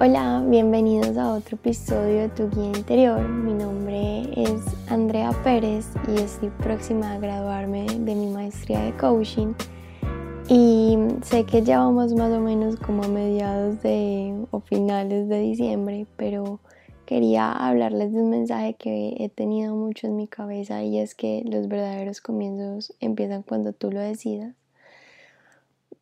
Hola, bienvenidos a otro episodio de Tu Guía Interior. Mi nombre es Andrea Pérez y estoy próxima a graduarme de mi maestría de coaching. Y sé que ya vamos más o menos como a mediados de o finales de diciembre, pero quería hablarles de un mensaje que he tenido mucho en mi cabeza y es que los verdaderos comienzos empiezan cuando tú lo decidas.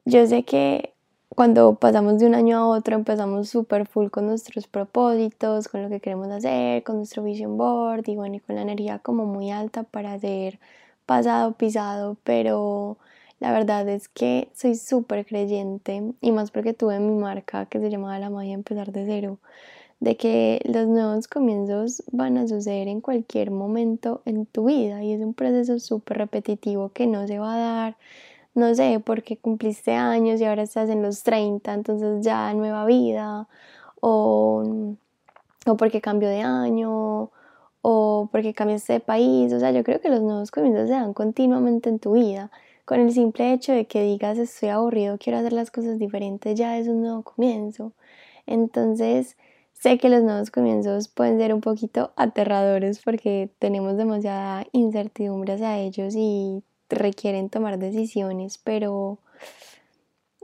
Yo sé que cuando pasamos de un año a otro empezamos súper full con nuestros propósitos, con lo que queremos hacer, con nuestro vision board y bueno, y con la energía como muy alta para hacer pasado pisado, pero la verdad es que soy súper creyente y más porque tuve mi marca que se llamaba La Magia Empezar de Cero, de que los nuevos comienzos van a suceder en cualquier momento en tu vida y es un proceso súper repetitivo que no se va a dar no sé, porque cumpliste años y ahora estás en los 30, entonces ya nueva vida, o, o porque cambió de año, o porque cambiaste de país, o sea, yo creo que los nuevos comienzos se dan continuamente en tu vida. Con el simple hecho de que digas estoy aburrido, quiero hacer las cosas diferentes, ya es un nuevo comienzo. Entonces, sé que los nuevos comienzos pueden ser un poquito aterradores porque tenemos demasiada incertidumbre hacia ellos y requieren tomar decisiones, pero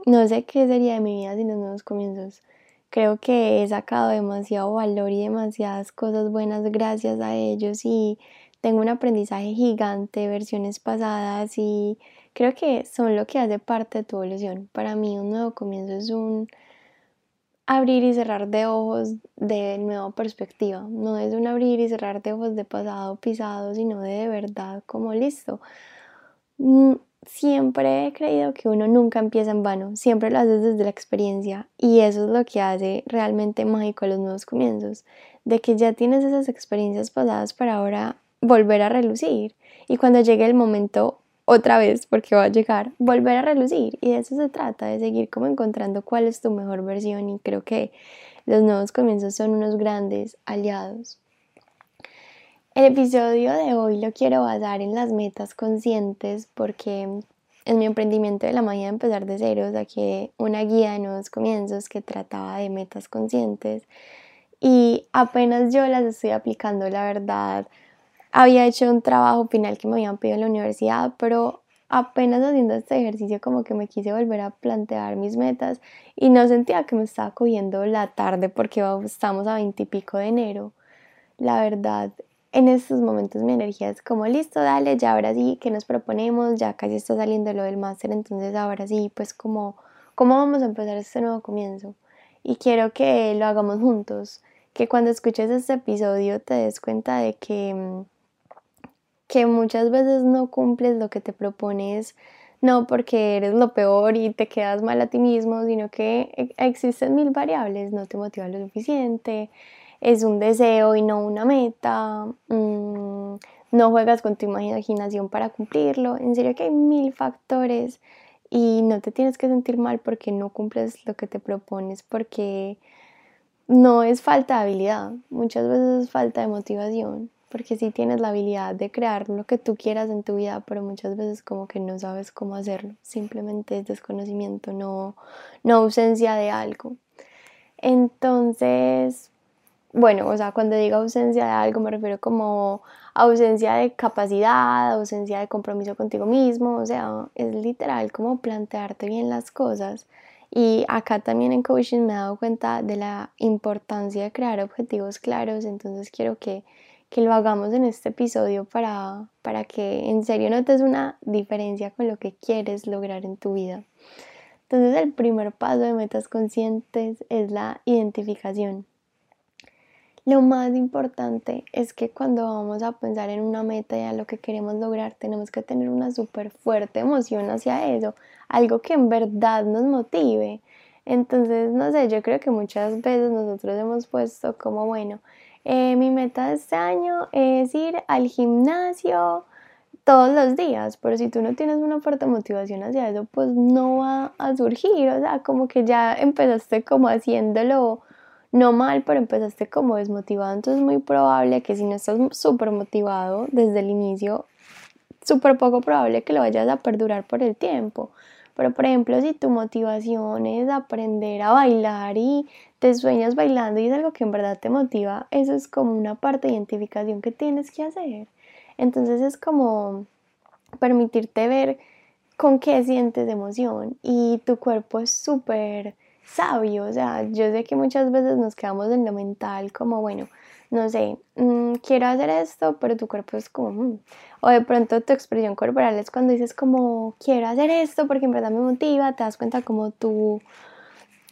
no sé qué sería de mi vida sin los nuevos comienzos. Creo que he sacado demasiado valor y demasiadas cosas buenas gracias a ellos y tengo un aprendizaje gigante, versiones pasadas y creo que son lo que hace parte de tu evolución. Para mí un nuevo comienzo es un abrir y cerrar de ojos de nueva perspectiva. No es un abrir y cerrar de ojos de pasado pisado, sino de de verdad como listo siempre he creído que uno nunca empieza en vano, siempre lo haces desde la experiencia y eso es lo que hace realmente mágico los nuevos comienzos, de que ya tienes esas experiencias pasadas para ahora volver a relucir y cuando llegue el momento otra vez, porque va a llegar, volver a relucir y de eso se trata, de seguir como encontrando cuál es tu mejor versión y creo que los nuevos comienzos son unos grandes aliados. El episodio de hoy lo quiero basar en las metas conscientes porque en mi emprendimiento de la magia de empezar de cero saqué una guía de nuevos comienzos que trataba de metas conscientes y apenas yo las estoy aplicando, la verdad. Había hecho un trabajo final que me habían pedido en la universidad, pero apenas haciendo este ejercicio como que me quise volver a plantear mis metas y no sentía que me estaba cogiendo la tarde porque estamos a veintipico de enero. La verdad en estos momentos mi energía es como listo, dale, ya ahora sí, que nos proponemos? Ya casi está saliendo lo del máster, entonces ahora sí, pues como, ¿cómo vamos a empezar este nuevo comienzo? Y quiero que lo hagamos juntos, que cuando escuches este episodio te des cuenta de que, mm, que muchas veces no cumples lo que te propones, no porque eres lo peor y te quedas mal a ti mismo, sino que e, existen mil variables, no te motiva lo suficiente, es un deseo y no una meta, mm, no juegas con tu imaginación para cumplirlo, en serio que hay mil factores y no te tienes que sentir mal porque no cumples lo que te propones, porque no es falta de habilidad, muchas veces es falta de motivación, porque sí tienes la habilidad de crear lo que tú quieras en tu vida, pero muchas veces como que no sabes cómo hacerlo, simplemente es desconocimiento, no, no ausencia de algo. Entonces, bueno, o sea, cuando digo ausencia de algo me refiero como ausencia de capacidad, ausencia de compromiso contigo mismo, o sea, es literal como plantearte bien las cosas. Y acá también en coaching me he dado cuenta de la importancia de crear objetivos claros, entonces quiero que, que lo hagamos en este episodio para, para que en serio notes una diferencia con lo que quieres lograr en tu vida. Entonces el primer paso de metas conscientes es la identificación. Lo más importante es que cuando vamos a pensar en una meta y a lo que queremos lograr, tenemos que tener una súper fuerte emoción hacia eso, algo que en verdad nos motive. Entonces, no sé, yo creo que muchas veces nosotros hemos puesto como, bueno, eh, mi meta de este año es ir al gimnasio todos los días, pero si tú no tienes una fuerte motivación hacia eso, pues no va a surgir, o sea, como que ya empezaste como haciéndolo no mal, pero empezaste como desmotivado, entonces es muy probable que si no estás súper motivado desde el inicio, súper poco probable que lo vayas a perdurar por el tiempo, Pero por ejemplo, si tu motivación es aprender a bailar y te sueñas bailando y es algo que en verdad te motiva, eso es como una parte de identificación que tienes que hacer. Entonces es como permitirte ver con qué sientes emoción y tu cuerpo es súper sabio, o sea, yo sé que muchas veces nos quedamos en lo mental como, bueno, no sé, mm, quiero hacer esto, pero tu cuerpo es como, mm". o de pronto tu expresión corporal es cuando dices como, quiero hacer esto porque en verdad me motiva, te das cuenta como tu,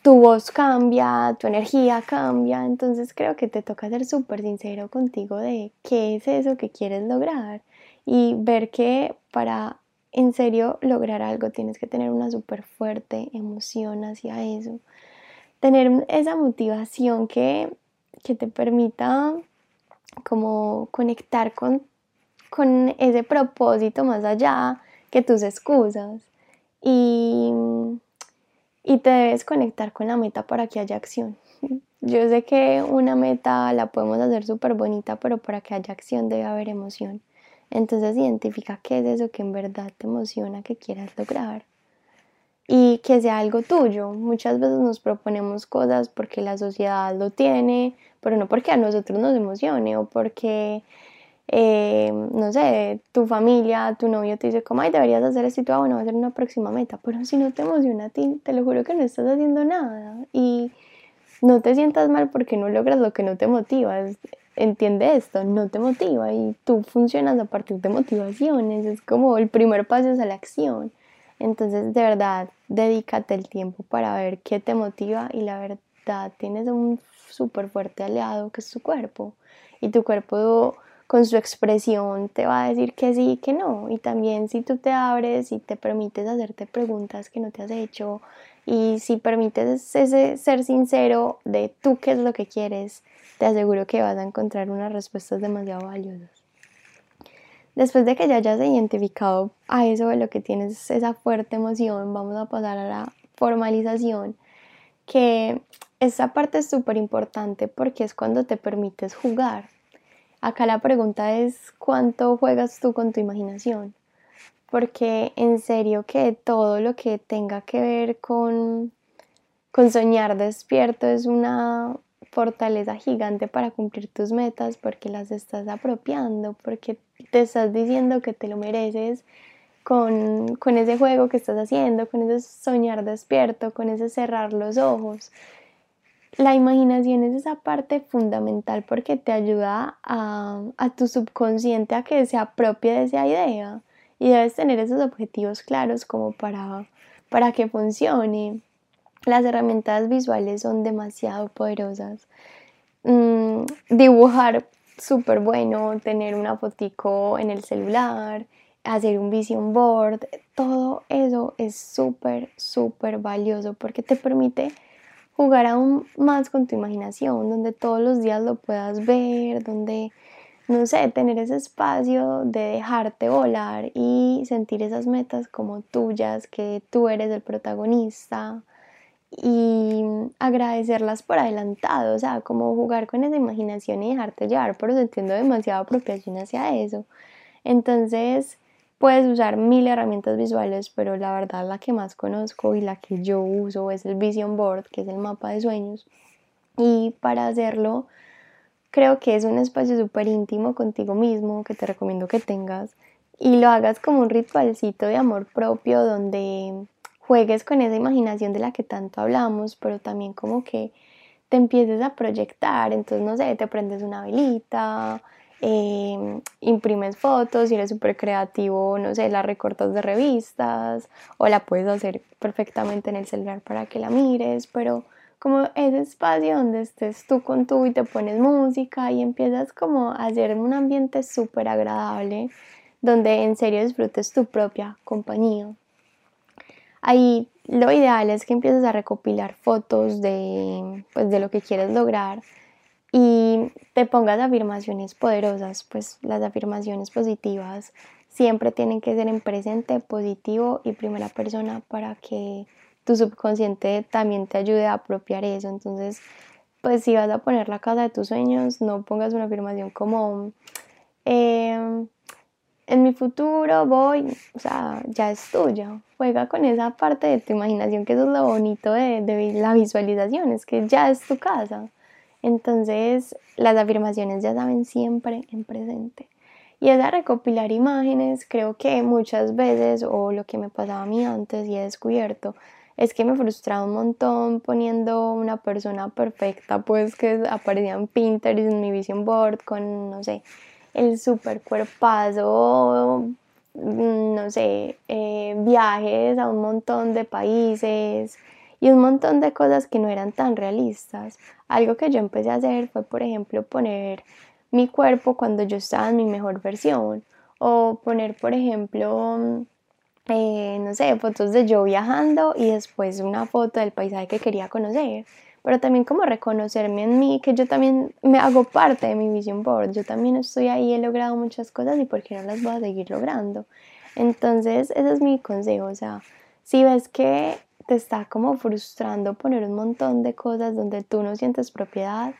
tu voz cambia, tu energía cambia, entonces creo que te toca ser súper sincero contigo de qué es eso que quieres lograr y ver que para en serio lograr algo tienes que tener una súper fuerte emoción hacia eso, tener esa motivación que que te permita como conectar con, con ese propósito más allá que tus excusas y, y te debes conectar con la meta para que haya acción. Yo sé que una meta la podemos hacer súper bonita, pero para que haya acción debe haber emoción. Entonces identifica qué es eso que en verdad te emociona, que quieras lograr y que sea algo tuyo. Muchas veces nos proponemos cosas porque la sociedad lo tiene, pero no porque a nosotros nos emocione o porque, eh, no sé, tu familia, tu novio te dice como, ay, deberías hacer esto y tú, ah, bueno, va a ser una próxima meta. Pero si no te emociona a ti, te lo juro que no estás haciendo nada. Y no te sientas mal porque no logras lo que no te motiva. Entiende esto, no te motiva y tú funcionas a partir de motivaciones. Es como el primer paso es a la acción. Entonces, de verdad, dedícate el tiempo para ver qué te motiva y la verdad, tienes un súper fuerte aliado que es tu cuerpo. Y tu cuerpo con su expresión te va a decir que sí y que no. Y también si tú te abres y te permites hacerte preguntas que no te has hecho y si permites ese ser sincero de tú qué es lo que quieres, te aseguro que vas a encontrar unas respuestas demasiado valiosas. Después de que ya hayas identificado a eso de lo que tienes esa fuerte emoción, vamos a pasar a la formalización, que esa parte es súper importante porque es cuando te permites jugar. Acá la pregunta es cuánto juegas tú con tu imaginación, porque en serio que todo lo que tenga que ver con, con soñar despierto es una fortaleza gigante para cumplir tus metas porque las estás apropiando, porque te estás diciendo que te lo mereces con, con ese juego que estás haciendo, con ese soñar despierto, con ese cerrar los ojos. La imaginación es esa parte fundamental porque te ayuda a, a, tu subconsciente a que se apropie de esa idea y debes tener esos objetivos claros como para, para que funcione. Las herramientas visuales son demasiado poderosas. Mm, dibujar súper bueno, tener una fotico en el celular, hacer un vision board, todo eso es súper, súper valioso porque te permite jugar aún más con tu imaginación, donde todos los días lo puedas ver, donde, no sé, tener ese espacio de dejarte volar y sentir esas metas como tuyas, que tú eres el protagonista, y agradecerlas por adelantado, o sea, como jugar con esa imaginación y dejarte llevar, pero entiendo demasiada apropiación hacia eso. Entonces, puedes usar mil herramientas visuales, pero la verdad la que más conozco y la que yo uso es el Vision Board, que es el mapa de sueños. Y para hacerlo, creo que es un espacio súper íntimo contigo mismo que te recomiendo que tengas y lo hagas como un ritualcito de amor propio donde juegues con esa imaginación de la que tanto hablamos, pero también como que te empieces a proyectar, entonces no sé, te prendes una velita, em, imprimes fotos, si eres súper creativo, no sé, la recortas de revistas o la puedes hacer perfectamente en el celular para que la mires, pero como ese espacio donde estés tú con tú y te pones música y empiezas como a hacer un ambiente súper agradable donde en serio disfrutes tu propia compañía. Ahí lo ideal es que empieces a recopilar fotos de, pues, de lo que quieres lograr y te pongas afirmaciones poderosas, pues las afirmaciones positivas siempre tienen que ser en presente, positivo y primera persona para que tu subconsciente también te ayude a apropiar eso. Entonces, pues si vas a poner la casa de tus sueños, no pongas una afirmación como... Eh, en mi futuro voy, o sea, ya es tuya. Juega con esa parte de tu imaginación, que eso es lo bonito de, de la visualización, es que ya es tu casa. Entonces, las afirmaciones ya saben siempre en presente. Y esa recopilar imágenes, creo que muchas veces, o lo que me pasaba a mí antes y he descubierto, es que me frustraba un montón poniendo una persona perfecta, pues que aparecía en Pinterest, en mi vision board, con, no sé, el super cuerpazo, mm, no sé, eh, viajes a un montón de países y un montón de cosas que no eran tan realistas. Algo que yo empecé a hacer fue, por ejemplo, poner mi cuerpo cuando yo estaba en mi mejor versión. O poner, por ejemplo, eh, no sé, fotos de yo viajando y después una foto del paisaje que quería conocer. Pero también como reconocerme en mí, que yo también me hago parte de mi vision board. Yo también estoy ahí, he logrado muchas cosas y por qué no las voy a seguir logrando. Entonces, ese es mi consejo. O sea, si ves que te está como frustrando poner un montón de cosas donde tú no sientes propiedad,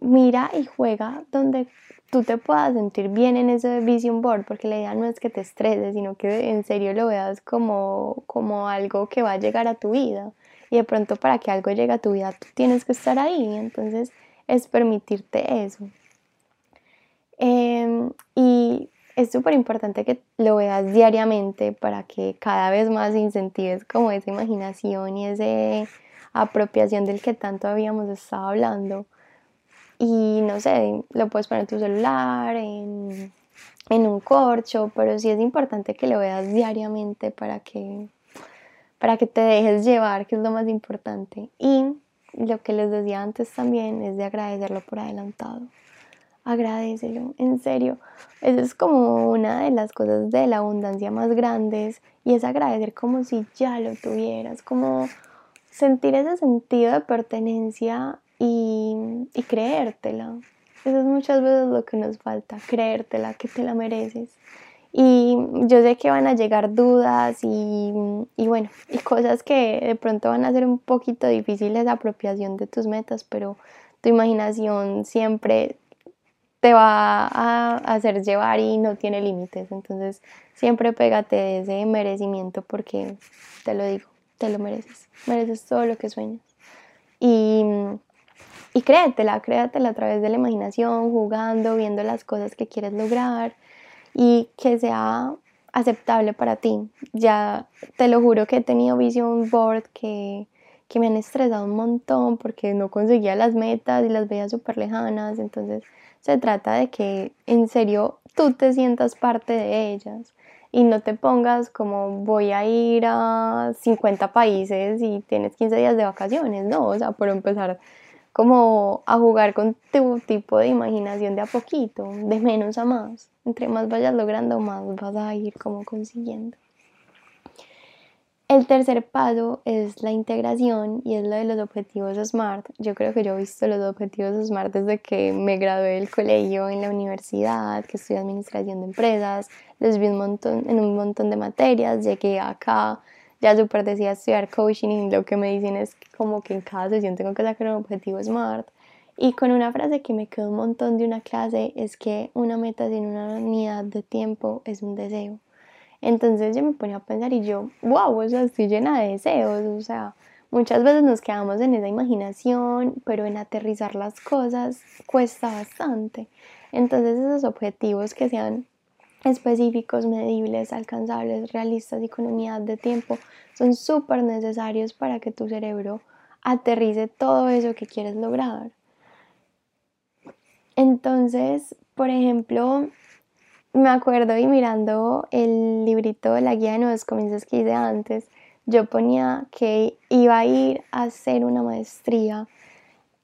mira y juega donde tú te puedas sentir bien en ese vision board, porque la idea no es que te estreses, sino que en serio lo veas como, como algo que va a llegar a tu vida. Y de pronto para que algo llegue a tu vida, tú tienes que estar ahí. Entonces es permitirte eso. Em, y es súper importante que lo veas diariamente para que cada vez más incentives como esa imaginación y esa apropiación del que tanto habíamos estado hablando y no sé, lo puedes poner en tu celular, en, un corcho, pero sí es importante que lo veas diariamente para que, para que te dejes llevar, que es lo más importante. Y lo que les decía antes también es de agradecerlo por adelantado. Agradecelo, en serio. Eso es como una de las cosas de la abundancia más grandes y es agradecer como si ya lo tuvieras, como sentir ese sentido de pertenencia y, creértela. Eso es muchas veces lo que nos falta, creértela, que te la mereces. Y yo sé que van a llegar dudas y, y, bueno, y cosas que de pronto van a ser un poquito difíciles de apropiación de tus metas, pero tu imaginación siempre te va a hacer llevar y no tiene límites. Entonces siempre pégate de ese merecimiento porque te lo digo, te lo mereces. Mereces todo lo que sueñas. Y y créetela, créatela a través de la imaginación, jugando, viendo las cosas que quieres lograr y que sea aceptable para ti. Ya te lo juro que he tenido vision board que, que me han estresado un montón porque no conseguía las metas y las veía súper lejanas. Entonces se trata de que en serio tú te sientas parte de ellas y no te pongas como voy a ir a 50 países y tienes 15 días de vacaciones, no, o sea, por empezar como a jugar con tu tipo de imaginación de a poquito, de menos a más. Entre más vayas logrando, más vas a ir como consiguiendo. El tercer paso es la integración y es lo de los objetivos SMART. Yo creo que yo he visto los objetivos SMART desde que me gradué del colegio en la universidad, que estudié administración de empresas, los vi un montón, en un montón de materias, llegué acá ya súper decía estudiar coaching y lo que me dicen es como que en cada sesión tengo que sacar un objetivo SMART. Y con una frase que me quedó un montón de una clase es que una meta sin una unidad de tiempo es un deseo. Entonces yo me ponía a pensar y yo, wow, o sea, estoy llena de deseos, o sea, muchas veces nos quedamos en esa imaginación, pero en aterrizar las cosas cuesta bastante. Entonces esos objetivos que sean específicos, medibles, alcanzables, realistas y con unidad de tiempo son súper necesarios para que tu cerebro aterrice todo eso que quieres lograr. Entonces, por ejemplo, me acuerdo y mirando el librito de la guía de nuevos comienzos que hice antes, yo ponía que iba a ir a hacer una maestría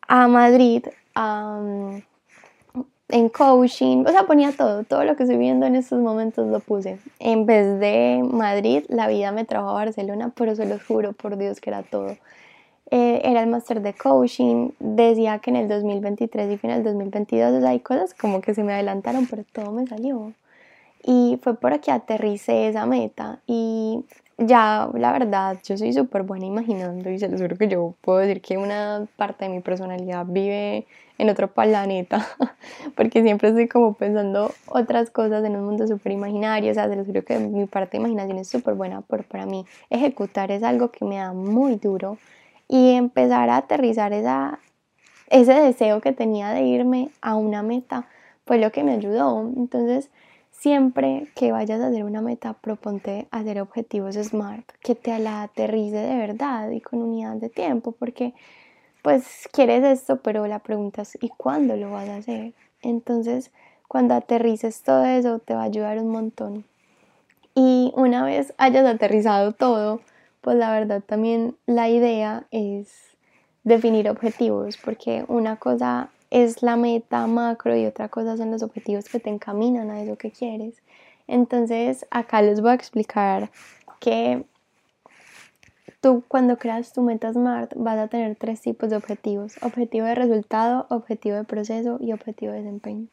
a Madrid, a, en coaching, o sea, ponía todo, todo lo que estoy viendo en estos momentos lo puse. En vez de Madrid, la vida me trajo a Barcelona, pero se lo juro por Dios que era todo. Eh, era el máster de coaching, decía que en el 2023 y final del 2022 hay cosas como que se me adelantaron, pero todo me salió. Y fue por aquí aterricé esa meta y ya la verdad, yo soy súper buena imaginando y se lo juro que yo puedo decir que una parte de mi personalidad vive en otro planeta, porque siempre estoy como pensando otras cosas en un mundo súper imaginario, o sea, se lo juro que mi parte de imaginación es súper buena, pero para mí ejecutar es algo que me da muy duro y empezar a aterrizar esa, ese deseo que tenía de irme a una meta fue lo que me ayudó. Entonces, siempre que vayas a hacer una meta, proponte hacer objetivos SMART, que te la aterrice de verdad y con unidad de tiempo, porque pues quieres esto, pero la pregunta es ¿y cuándo lo vas a hacer? Entonces, cuando aterrices todo eso, te va a ayudar un montón. Y una vez hayas aterrizado todo, pues la verdad también la idea es definir objetivos, porque una cosa es la meta macro y otra cosa son los objetivos que te encaminan a eso que quieres. Entonces, acá les voy a explicar que tú cuando creas tu meta SMART vas a tener tres tipos de objetivos. Objetivo de resultado, objetivo de proceso y objetivo de desempeño.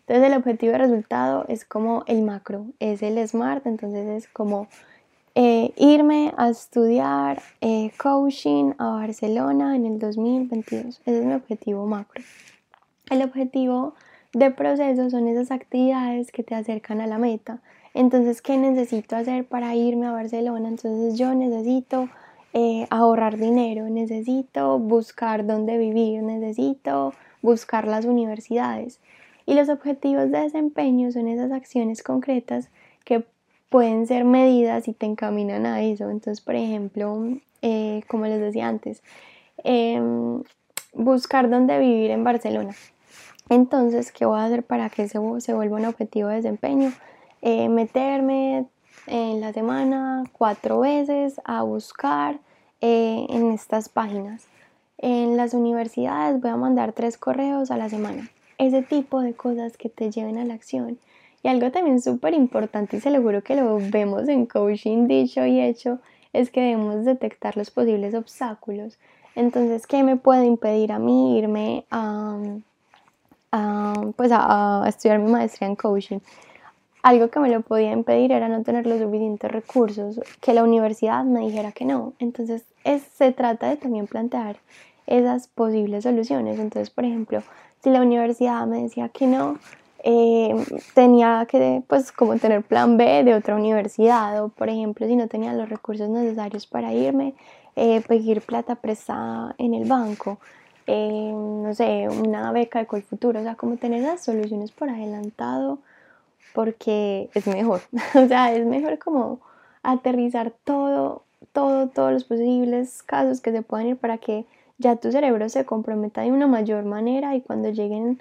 Entonces el objetivo de resultado es como el macro, es el SMART, entonces es como eh, irme a estudiar eh, coaching a Barcelona en el 2022. Ese es mi objetivo macro. El objetivo de proceso son esas actividades que te acercan a la meta. Entonces, ¿qué necesito hacer para irme a Barcelona? Entonces yo necesito eh, ahorrar dinero, necesito buscar dónde vivir, necesito buscar las universidades. Y los objetivos de desempeño son esas acciones concretas que pueden ser medidas y te encaminan a eso. Entonces, por ejemplo, eh, como les decía antes, em, buscar dónde vivir en Barcelona. Entonces, ¿qué voy a hacer para que se, se vuelva un objetivo de desempeño? Eh, meterme en la semana cuatro veces a buscar eh, en estas páginas. En las universidades voy a mandar tres correos a la semana. Ese tipo de cosas que te lleven a la acción. Y algo también súper importante, y se lo juro que lo vemos en coaching dicho y hecho, es que debemos detectar los posibles obstáculos. Entonces, ¿qué me puede impedir a mí irme a, pues a, estudiar mi maestría en coaching? Algo que me lo podía impedir era no tener los suficientes recursos, que la universidad me dijera que no. Entonces, es, se trata de también plantear esas posibles soluciones. Entonces, por ejemplo, si la universidad me decía que no, eh, tenía que pues como tener plan B de otra universidad o por ejemplo si no tenía los recursos necesarios para irme, eh, pedir plata prestada en el banco, eh, no sé, una beca de Colfuturo, o sea, como tener las soluciones por adelantado porque es mejor, o sea, es mejor como aterrizar todo, todo, todos los posibles casos que se puedan ir para que ya tu cerebro se comprometa de una mayor manera y cuando lleguen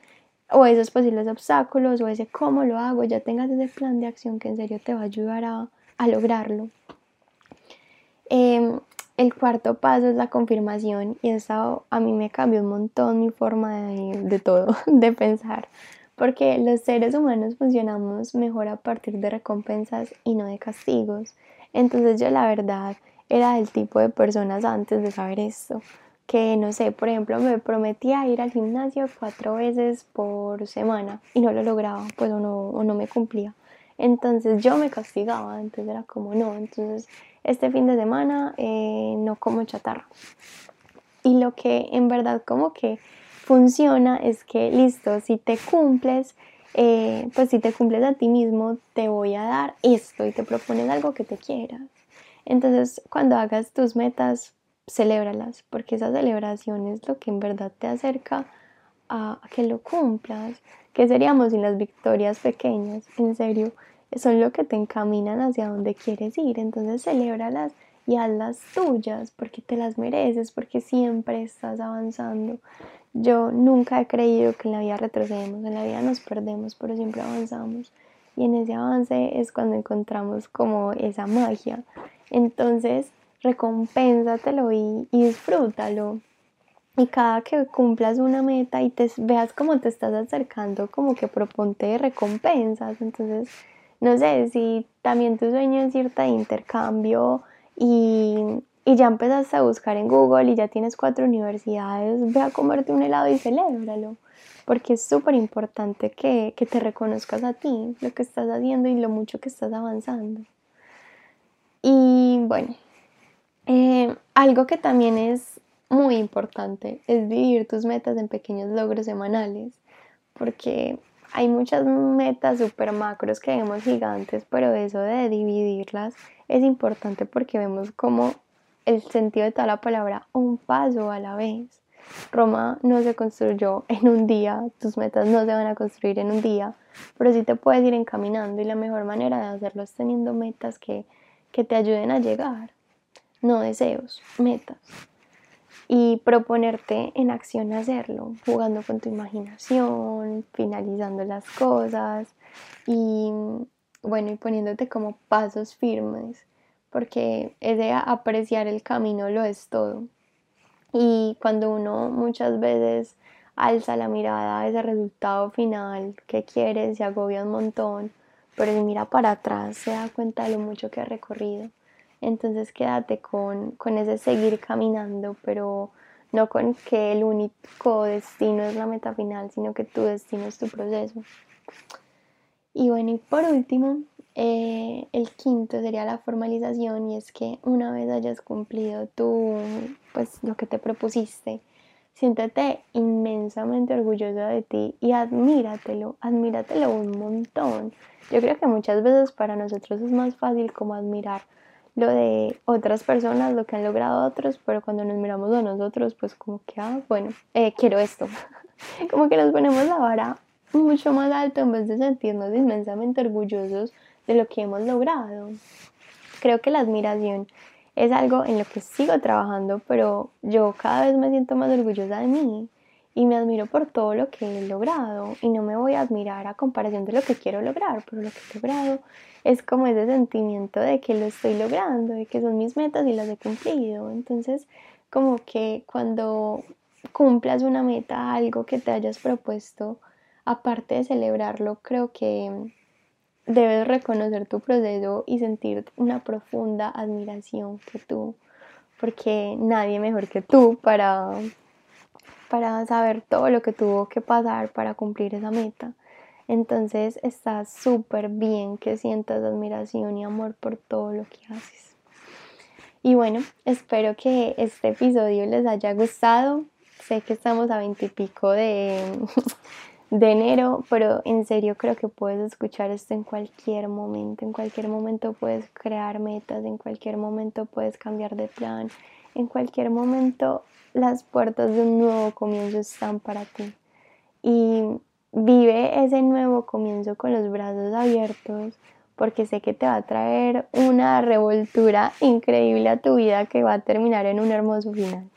o esos posibles obstáculos o ese cómo lo hago, ya tengas ese plan de acción que en serio te va a ayudar a, lograrlo. Em, el cuarto paso es la confirmación y eso a mí me cambió un montón mi forma de, de todo, de pensar, porque los seres humanos funcionamos mejor a partir de recompensas y no de castigos. Entonces yo la verdad era del tipo de personas antes de saber esto que no sé, por ejemplo, me prometía ir al gimnasio cuatro veces por semana y no lo lograba, pues o no, o no me cumplía. Entonces yo me castigaba, entonces era como no, entonces este fin de semana eh, no como chatarra. Y lo que en verdad como que funciona es que listo, si te cumples, eh, pues si te cumples a ti mismo, te voy a dar esto y te propones algo que te quieras. Entonces cuando hagas tus metas, celébralas, porque esa celebración es lo que en verdad te acerca a, que lo cumplas. ¿Qué seríamos sin las victorias pequeñas? En serio, son lo que te encaminan hacia donde quieres ir. Entonces, celébralas y hazlas tuyas, porque te las mereces, porque siempre estás avanzando. Yo nunca he creído que en la vida retrocedemos, en la vida nos perdemos, pero siempre avanzamos. Y en ese avance es cuando encontramos como esa magia. Entonces, recompénsatelo y, disfrútalo. Y cada que cumplas una meta y te veas como te estás acercando, como que proponte recompensas. Entonces, no sé, si también tu sueño es irte de intercambio y, y ya empezaste a buscar en Google y ya tienes cuatro universidades, ve a comerte un helado y celébralo. Porque es súper importante que, que te reconozcas a ti, lo que estás haciendo y lo mucho que estás avanzando. Y bueno, eh, algo que también es muy importante es dividir tus metas en pequeños logros semanales, porque hay muchas metas super macros que vemos gigantes, pero eso de dividirlas es importante porque vemos como el sentido de toda la palabra un paso a la vez. Roma no se construyó en un día, tus metas no se van a construir en un día, pero sí te puedes ir encaminando y la mejor manera de hacerlo es teniendo metas que, que te ayuden a llegar, no deseos, metas. Y proponerte en acción hacerlo, jugando con tu imaginación, finalizando las cosas y bueno, y poniéndote como pasos firmes, porque ese apreciar el camino lo es todo. Y cuando uno muchas veces alza la mirada a ese resultado final que quiere, se agobia un montón, pero si mira para atrás se da cuenta de lo mucho que ha recorrido. Entonces quédate con, con ese seguir caminando, pero no con que el único destino es la meta final, sino que tu destino es tu proceso. Y bueno, y por último, eh, el quinto sería la formalización y es que una vez hayas cumplido tu, pues lo que te propusiste, siéntete inmensamente orgulloso de ti y admíratelo, admíratelo un montón. Yo creo que muchas veces para nosotros es más fácil como admirar lo de otras personas, lo que han logrado otros, pero cuando nos miramos a nosotros, pues como que, ah, bueno, eh, quiero esto. como que nos ponemos la vara mucho más alto en vez de sentirnos inmensamente orgullosos de lo que hemos logrado. Creo que la admiración es algo en lo que sigo trabajando, pero yo cada vez me siento más orgullosa de mí y me admiro por todo lo que he logrado y no me voy a admirar a comparación de lo que quiero lograr, pero lo que he logrado es como ese sentimiento de que lo estoy logrando, de que son mis metas y las he cumplido. Entonces, como que cuando cumplas una meta, algo que te hayas propuesto, aparte de celebrarlo, creo que debes reconocer tu proceso y sentir una profunda admiración que tú, porque nadie mejor que tú para, para saber todo lo que tuvo que pasar para cumplir esa meta. Entonces está súper bien que sientas admiración y amor por todo lo que haces. Y bueno, espero que este episodio les haya gustado. Sé que estamos a veintipico de, de enero, pero en serio creo que puedes escuchar esto en cualquier momento, en cualquier momento puedes crear metas, en cualquier momento puedes cambiar de plan, en cualquier momento las puertas de un nuevo comienzo están para ti. Y vive ese nuevo comienzo con los brazos abiertos porque sé que te va a traer una revoltura increíble a tu vida que va a terminar en un hermoso final.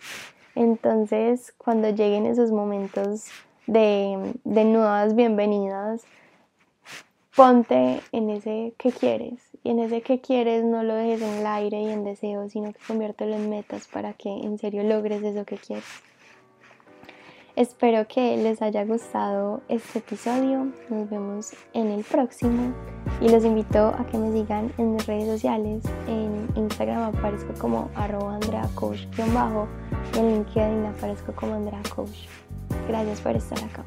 Entonces, cuando lleguen esos momentos de, de nuevas bienvenidas, ponte en ese que quieres. Y en ese que quieres no lo dejes en el aire y en deseos, sino que conviértelo en metas para que en serio logres eso que quieres. Espero que les haya gustado este episodio. Nos vemos en el próximo. Y los invito a que me sigan en mis redes sociales. En Instagram aparezco como arroba Andrea y en LinkedIn aparezco como Andrea Coach. Gracias por estar acá.